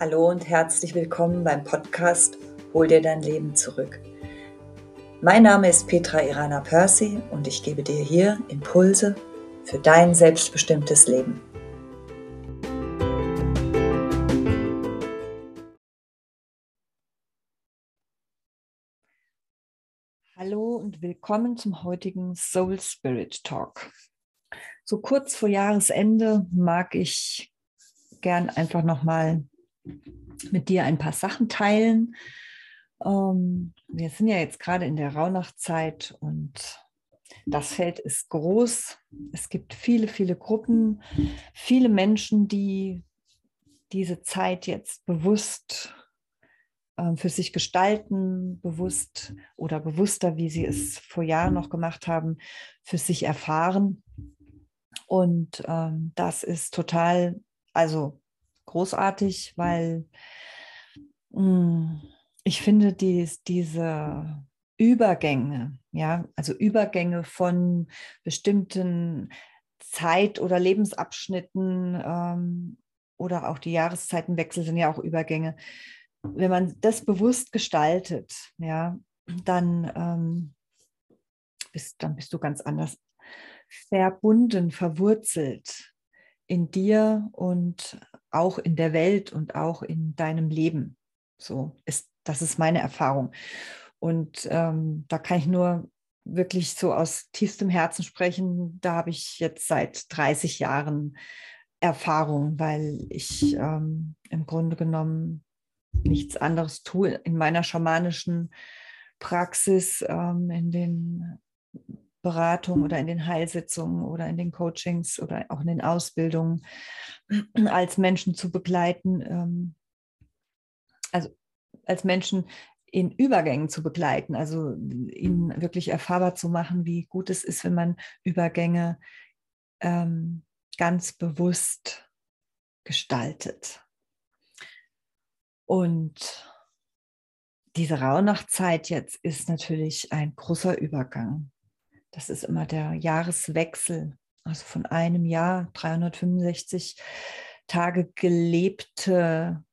Hallo und herzlich willkommen beim Podcast Hol dir dein Leben zurück. Mein Name ist Petra Irana Percy und ich gebe dir hier Impulse für dein selbstbestimmtes Leben. Hallo und willkommen zum heutigen Soul Spirit Talk. So kurz vor Jahresende mag ich gern einfach nochmal mit dir ein paar Sachen teilen. Ähm, wir sind ja jetzt gerade in der Rauhnachtzeit und das Feld ist groß. Es gibt viele, viele Gruppen, viele Menschen, die diese Zeit jetzt bewusst äh, für sich gestalten, bewusst oder bewusster, wie sie es vor Jahren noch gemacht haben, für sich erfahren. Und ähm, das ist total, also großartig, weil mh, hm, ich finde dies, diese Übergänge, ja, also Übergänge von bestimmten Zeit- oder Lebensabschnitten ähm, oder auch die Jahreszeitenwechsel sind ja auch Übergänge. Wenn man das bewusst gestaltet, ja, dann, ähm, bist, dann bist du ganz anders verbunden, verwurzelt in dir und auch in der Welt und auch in deinem Leben. So ist, das ist meine Erfahrung. Und ähm, da kann ich nur wirklich so aus tiefstem Herzen sprechen. Da habe ich jetzt seit 30 Jahren Erfahrung, weil ich ähm, im Grunde genommen nichts anderes tue in meiner schamanischen Praxis, ähm, in den Beratung oder in den Heilsitzungen oder in den Coachings oder auch in den Ausbildungen als Menschen zu begleiten, ähm, also als Menschen in Übergängen zu begleiten, also ihnen wirklich erfahrbar zu machen, wie gut es ist, wenn man Übergänge ähm, ganz bewusst gestaltet. Und diese Rauhnachtzeit jetzt ist natürlich ein großer Übergang. Das ist immer der Jahreswechsel, also von einem Jahr 365 Tage gelebte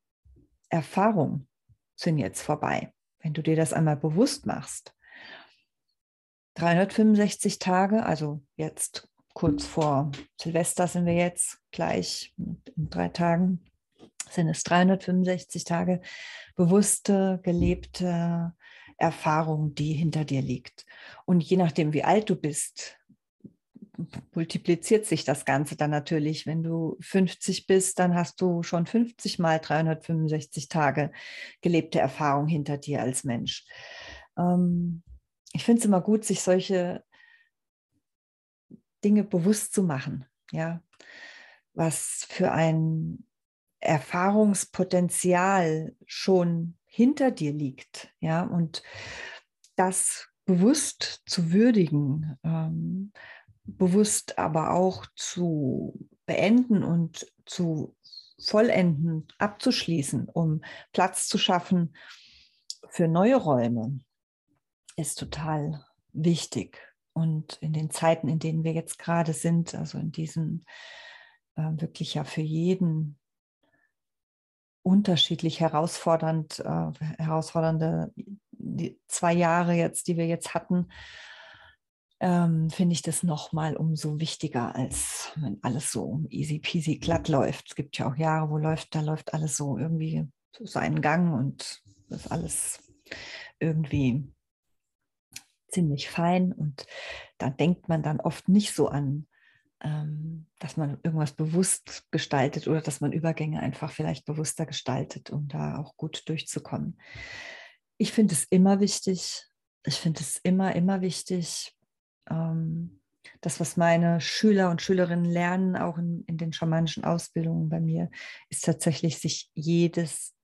Erfahrung sind jetzt vorbei, wenn du dir das einmal bewusst machst. 365 Tage, also jetzt kurz vor Silvester sind wir jetzt gleich in drei Tagen, sind es 365 Tage bewusste, gelebte Erfahrung, die hinter dir liegt. Und je nachdem, wie alt du bist, multipliziert sich das Ganze dann natürlich. Wenn du 50 bist, dann hast du schon 50 mal 365 Tage gelebte Erfahrung hinter dir als Mensch. Ähm, ich finde es immer gut, sich solche Dinge bewusst zu machen. Ja, was für ein Erfahrungspotenzial schon hinter dir liegt, ja, und das bewusst zu würdigen, ähm, bewusst aber auch zu beenden und zu vollenden, abzuschließen, um Platz zu schaffen für neue Räume, ist total wichtig. Und in den Zeiten, in denen wir jetzt gerade sind, also in diesen äh, wirklich ja für jeden unterschiedlich herausfordernd, äh, herausfordernde zwei Jahre jetzt, die wir jetzt hatten, ähm, finde ich das nochmal umso wichtiger, als wenn alles so easy peasy glatt läuft. Es gibt ja auch Jahre, wo läuft, da läuft alles so irgendwie seinen Gang und das alles irgendwie ziemlich fein und da denkt man dann oft nicht so an dass man irgendwas bewusst gestaltet oder dass man Übergänge einfach vielleicht bewusster gestaltet, um da auch gut durchzukommen. Ich finde es immer wichtig, ich finde es immer, immer wichtig, ähm, das, was meine Schüler und Schülerinnen lernen, auch in, in den schamanischen Ausbildungen bei mir, ist tatsächlich, sich jedes,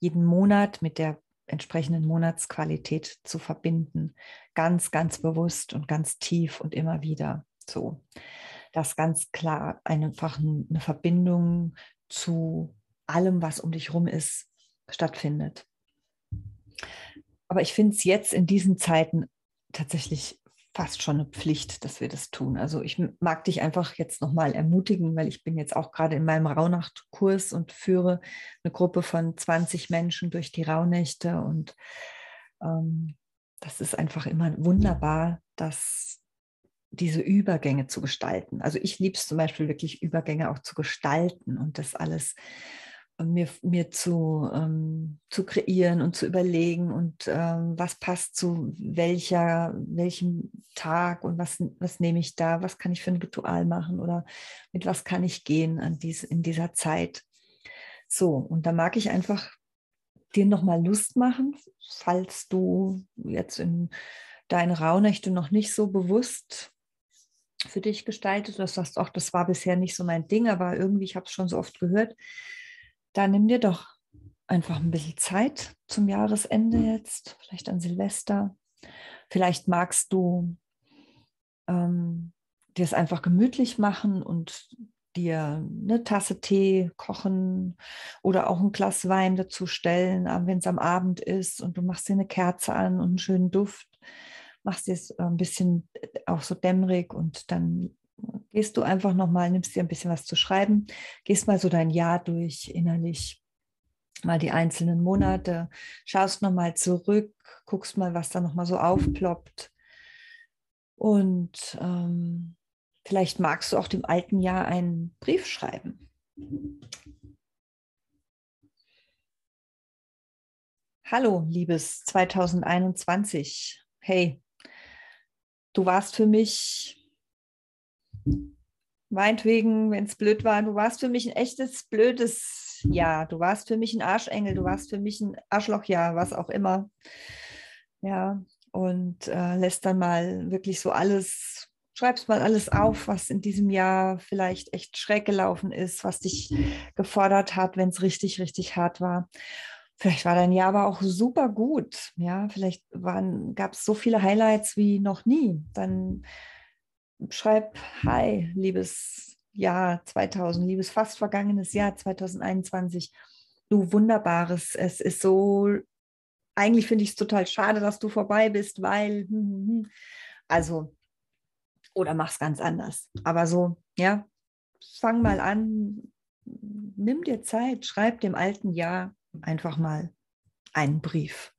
jeden Monat mit der entsprechenden Monatsqualität zu verbinden. Ganz, ganz bewusst und ganz tief und immer wieder. So, dass ganz klar einfach eine Verbindung zu allem, was um dich rum ist, stattfindet. Aber ich finde es jetzt in diesen Zeiten tatsächlich fast schon eine Pflicht, dass wir das tun. Also ich mag dich einfach jetzt nochmal ermutigen, weil ich bin jetzt auch gerade in meinem Rauhnachtkurs und führe eine Gruppe von 20 Menschen durch die Rauhnächte und ähm, das ist einfach immer wunderbar, dass diese Übergänge zu gestalten. Also ich liebe es zum Beispiel wirklich, Übergänge auch zu gestalten und das alles mir, mir zu, ähm, zu kreieren und zu überlegen und ähm, was passt zu welcher, welchem Tag und was, was nehme ich da, was kann ich für ein Ritual machen oder mit was kann ich gehen an dies, in dieser Zeit. So, und da mag ich einfach dir nochmal Lust machen, falls du jetzt in deine Rauhnächte noch nicht so bewusst für dich gestaltet, das sagst auch, das war bisher nicht so mein Ding, aber irgendwie, ich habe es schon so oft gehört, dann nimm dir doch einfach ein bisschen Zeit zum Jahresende jetzt, vielleicht an Silvester. Vielleicht magst du ähm, dir es einfach gemütlich machen und dir eine Tasse Tee kochen oder auch ein Glas Wein dazu stellen, wenn es am Abend ist und du machst dir eine Kerze an und einen schönen Duft, machst dir es ein bisschen äh, auch so dämmerig und dann gehst du einfach nochmal, nimmst dir ein bisschen was zu schreiben, gehst mal so dein Jahr durch innerlich, mal die einzelnen Monate, schaust nochmal zurück, guckst mal, was da nochmal so aufploppt. Und ähm, vielleicht magst du auch dem alten Jahr einen Brief schreiben. Hallo, liebes 2021. Hey, du warst für mich meinetwegen, wenn es blöd war, du warst für mich ein echtes, blödes Jahr. Du warst für mich ein Arschengel, du warst für mich ein Arschlochjahr, was auch immer. Ja, und äh, lässt dann mal wirklich so alles, schreibst mal alles auf, was in diesem Jahr vielleicht echt schräg gelaufen ist, was dich gefordert hat, wenn es richtig, richtig hart war. Vielleicht war dein Jahr aber auch super gut. Ja, vielleicht gab es so viele Highlights wie noch nie. Dann schreib Hi, liebes Jahr 2000, liebes fast vergangenes Jahr 2021. Du wunderbares, es ist so, eigentlich finde ich es total schade, dass du vorbei bist, weil, hm, hm, hm. also, oder mach's ganz anders. Aber so, ja, fang mal an, nimm dir Zeit, schreib dem alten Jahr einfach mal einen Brief.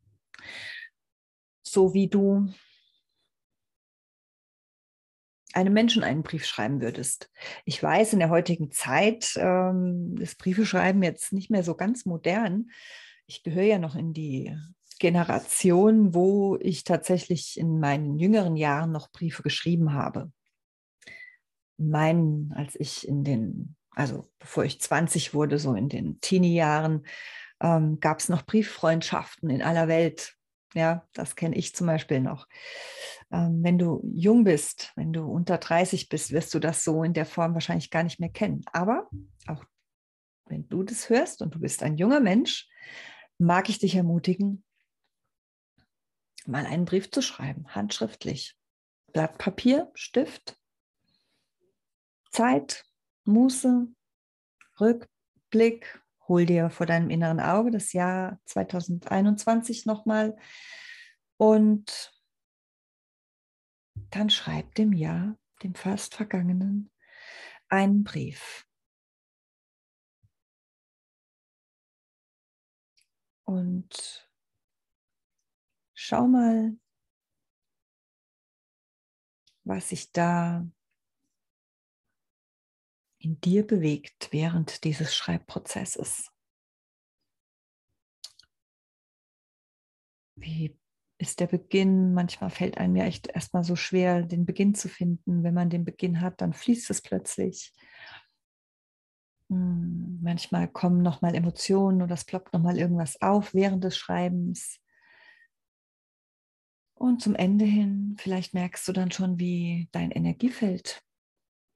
So wie du einem Menschen einen Brief schreiben würdest. Ich weiß, in der heutigen Zeit ähm, ist Briefeschreiben jetzt nicht mehr so ganz modern. Ich gehöre ja noch in die Generation, wo ich tatsächlich in meinen jüngeren Jahren noch Briefe geschrieben habe. Meinen, als ich in den, also bevor ich 20 wurde, so in den Teenie-Jahren, ähm, gab es noch Brieffreundschaften in aller Welt. Ja, das kenne ich zum Beispiel noch. Ähm, wenn du jung bist, wenn du unter 30 bist, wirst du das so in der Form wahrscheinlich gar nicht mehr kennen. Aber auch wenn du das hörst und du bist ein junger Mensch, mag ich dich ermutigen, mal einen Brief zu schreiben, handschriftlich. Blatt Papier, Stift, Zeit, Muße, Rückblick, hol dir vor deinem inneren Auge das Jahr 2021 nochmal und dann schreib dem Jahr, dem fast vergangenen, einen Brief. Und schau mal, was sich da in dir bewegt während dieses Schreibprozesses. Wie ist der Beginn? Manchmal fällt einem ja echt erstmal so schwer, den Beginn zu finden. Wenn man den Beginn hat, dann fließt es plötzlich. Hm, manchmal kommen nochmal Emotionen oder es ploppt nochmal irgendwas auf während des Schreibens. Und zum Ende hin, vielleicht merkst du dann schon, wie dein Energiefeld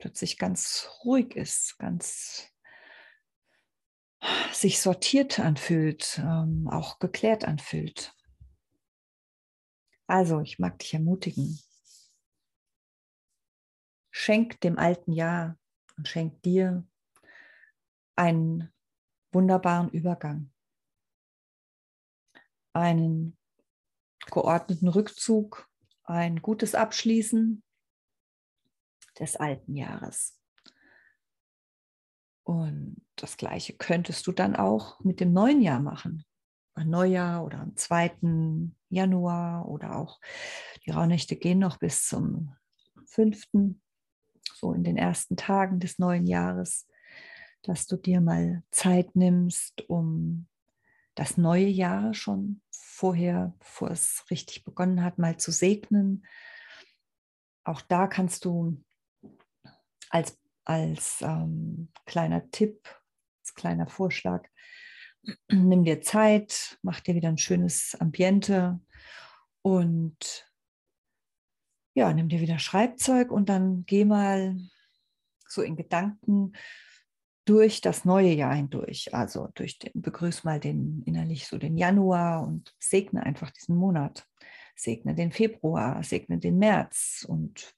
plötzlich ganz ruhig ist, ganz sich sortiert anfühlt, ähm, auch geklärt anfühlt. Also, ich mag dich ermutigen. Schenk dem alten Jahr und schenk dir einen wunderbaren Übergang, einen geordneten Rückzug, ein gutes Abschließen des alten Jahres. Und das Gleiche könntest du dann auch mit dem neuen Jahr machen. Ein Neujahr oder am 2. Januar oder auch die Rauhnächte gehen noch bis zum 5. so in den ersten Tagen des neuen Jahres, dass du dir mal Zeit nimmst, um das neue Jahr schon vorher, bevor es richtig begonnen hat, mal zu segnen. Auch da kannst du als, als ähm, kleiner Tipp, als kleiner Vorschlag, nimm dir Zeit, mach dir wieder ein schönes Ambiente und ja, nimm dir wieder Schreibzeug und dann geh mal so in Gedanken durch das neue Jahr hindurch. Also durch den, begrüß mal den innerlich so den Januar und segne einfach diesen Monat. Segne den Februar, segne den März und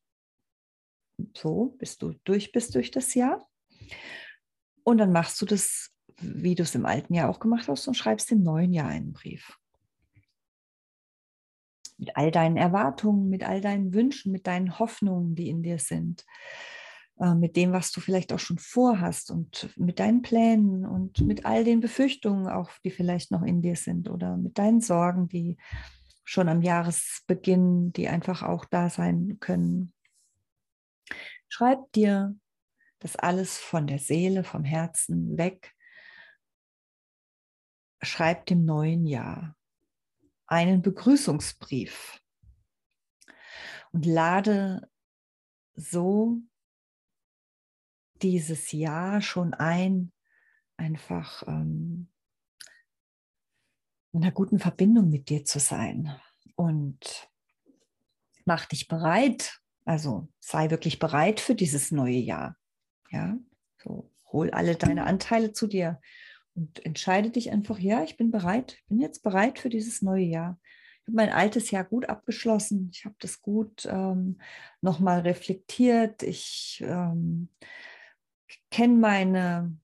so, bis du durch bist durch das Jahr. Und dann machst du das, wie du es im alten Jahr auch gemacht hast, und schreibst im neuen Jahr einen Brief. Mit all deinen Erwartungen, mit all deinen Wünschen, mit deinen Hoffnungen, die in dir sind, äh, mit dem, was du vielleicht auch schon vorhast und mit deinen Plänen und mit all den Befürchtungen auch, die vielleicht noch in dir sind oder mit deinen Sorgen, die schon am Jahresbeginn, die einfach auch da sein können. Schreib dir das alles von der Seele, vom Herzen weg. Schreib dem neuen Jahr einen Begrüßungsbrief und lade so dieses Jahr schon ein, einfach ähm, in einer guten Verbindung mit dir zu sein. Und mach dich bereit, also sei wirklich bereit für dieses neue Jahr. Ja, so hol alle deine Anteile zu dir und entscheide dich einfach, ja, ich bin bereit, bin jetzt bereit für dieses neue Jahr. Ich habe mein altes Jahr gut abgeschlossen. Ich habe das gut ähm, nochmal reflektiert. Ich ähm, kenne meine,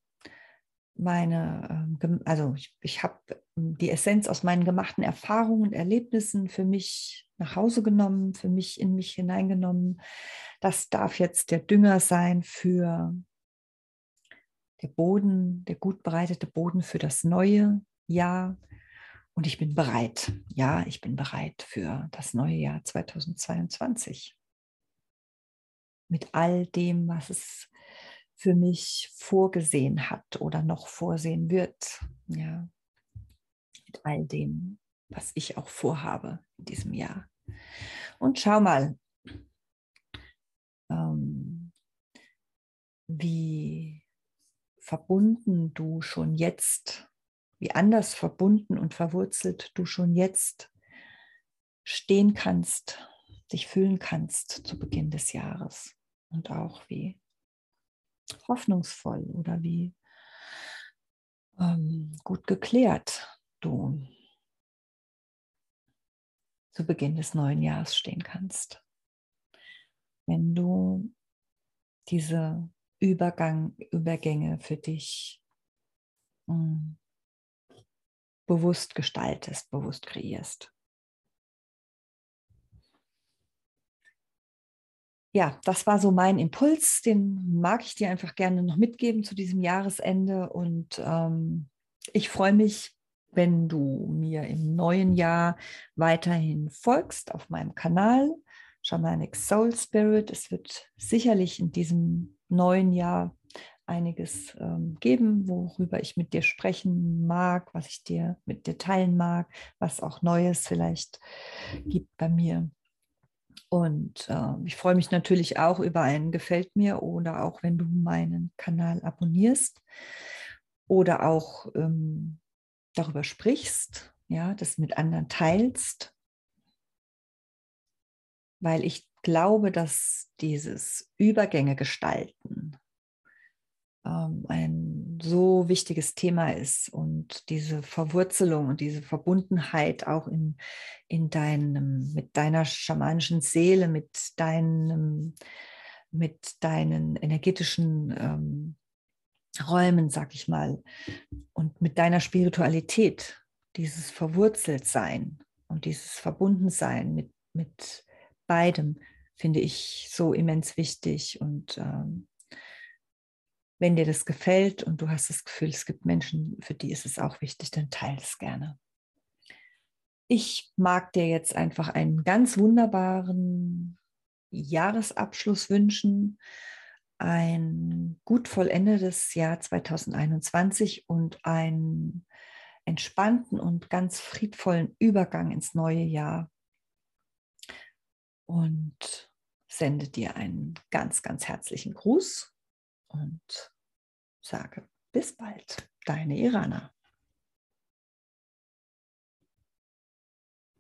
meine, ähm, also ich, ich habe die Essenz aus meinen gemachten Erfahrungen und Erlebnissen für mich nach Hause genommen, für mich in mich hineingenommen. Das darf jetzt der Dünger sein für der Boden, der gut bereitete Boden für das neue Jahr. Und ich bin bereit. Ja, ich bin bereit für das neue Jahr 2022. Mit all dem, was es für mich vorgesehen hat oder noch vorsehen wird. Ja, mit all dem, was ich auch vorhabe in diesem Jahr. Und schau mal, ähm, wie verbunden du schon jetzt, wie anders verbunden und verwurzelt du schon jetzt stehen kannst, dich fühlen kannst zu Beginn des Jahres. Und auch wie hoffnungsvoll oder wie ähm, gut geklärt du zu Beginn des neuen Jahres stehen kannst. Wenn du diese Übergang, Übergänge für dich mh, hm, bewusst gestaltest, bewusst kreierst. Ja, das war so mein Impuls, den mag ich dir einfach gerne noch mitgeben zu diesem Jahresende und ähm, ich freue mich, wenn du mir im neuen Jahr weiterhin folgst auf meinem Kanal Shamanic Soul Spirit. Es wird sicherlich in diesem neuen Jahr einiges ähm, geben, worüber ich mit dir sprechen mag, was ich dir mit dir teilen mag, was auch Neues vielleicht gibt bei mir. Und äh, ich freue mich natürlich auch über einen Gefällt mir oder auch wenn du meinen Kanal abonnierst oder auch ähm, darüber sprichst, ja, das mit anderen teilst, weil ich glaube, dass dieses Übergänge gestalten ähm, ein so wichtiges Thema ist und diese Verwurzelung und diese Verbundenheit auch in, in deinem, mit deiner schamanischen Seele, mit deinem, mit deinen energetischen ähm, Räumen, sag ich mal, und mit deiner Spiritualität, dieses Verwurzeltsein und dieses Verbundensein mit, mit beidem finde ich so immens wichtig. Und ähm, wenn dir das gefällt und du hast das Gefühl, es gibt Menschen, für die ist es auch wichtig, dann teile es gerne. Ich mag dir jetzt einfach einen ganz wunderbaren Jahresabschluss wünschen, ein gut vollendetes Jahr 2021 und einen entspannten und ganz friedvollen Übergang ins neue Jahr. Und sende dir einen ganz, ganz herzlichen Gruß und sage bis bald, deine Irana.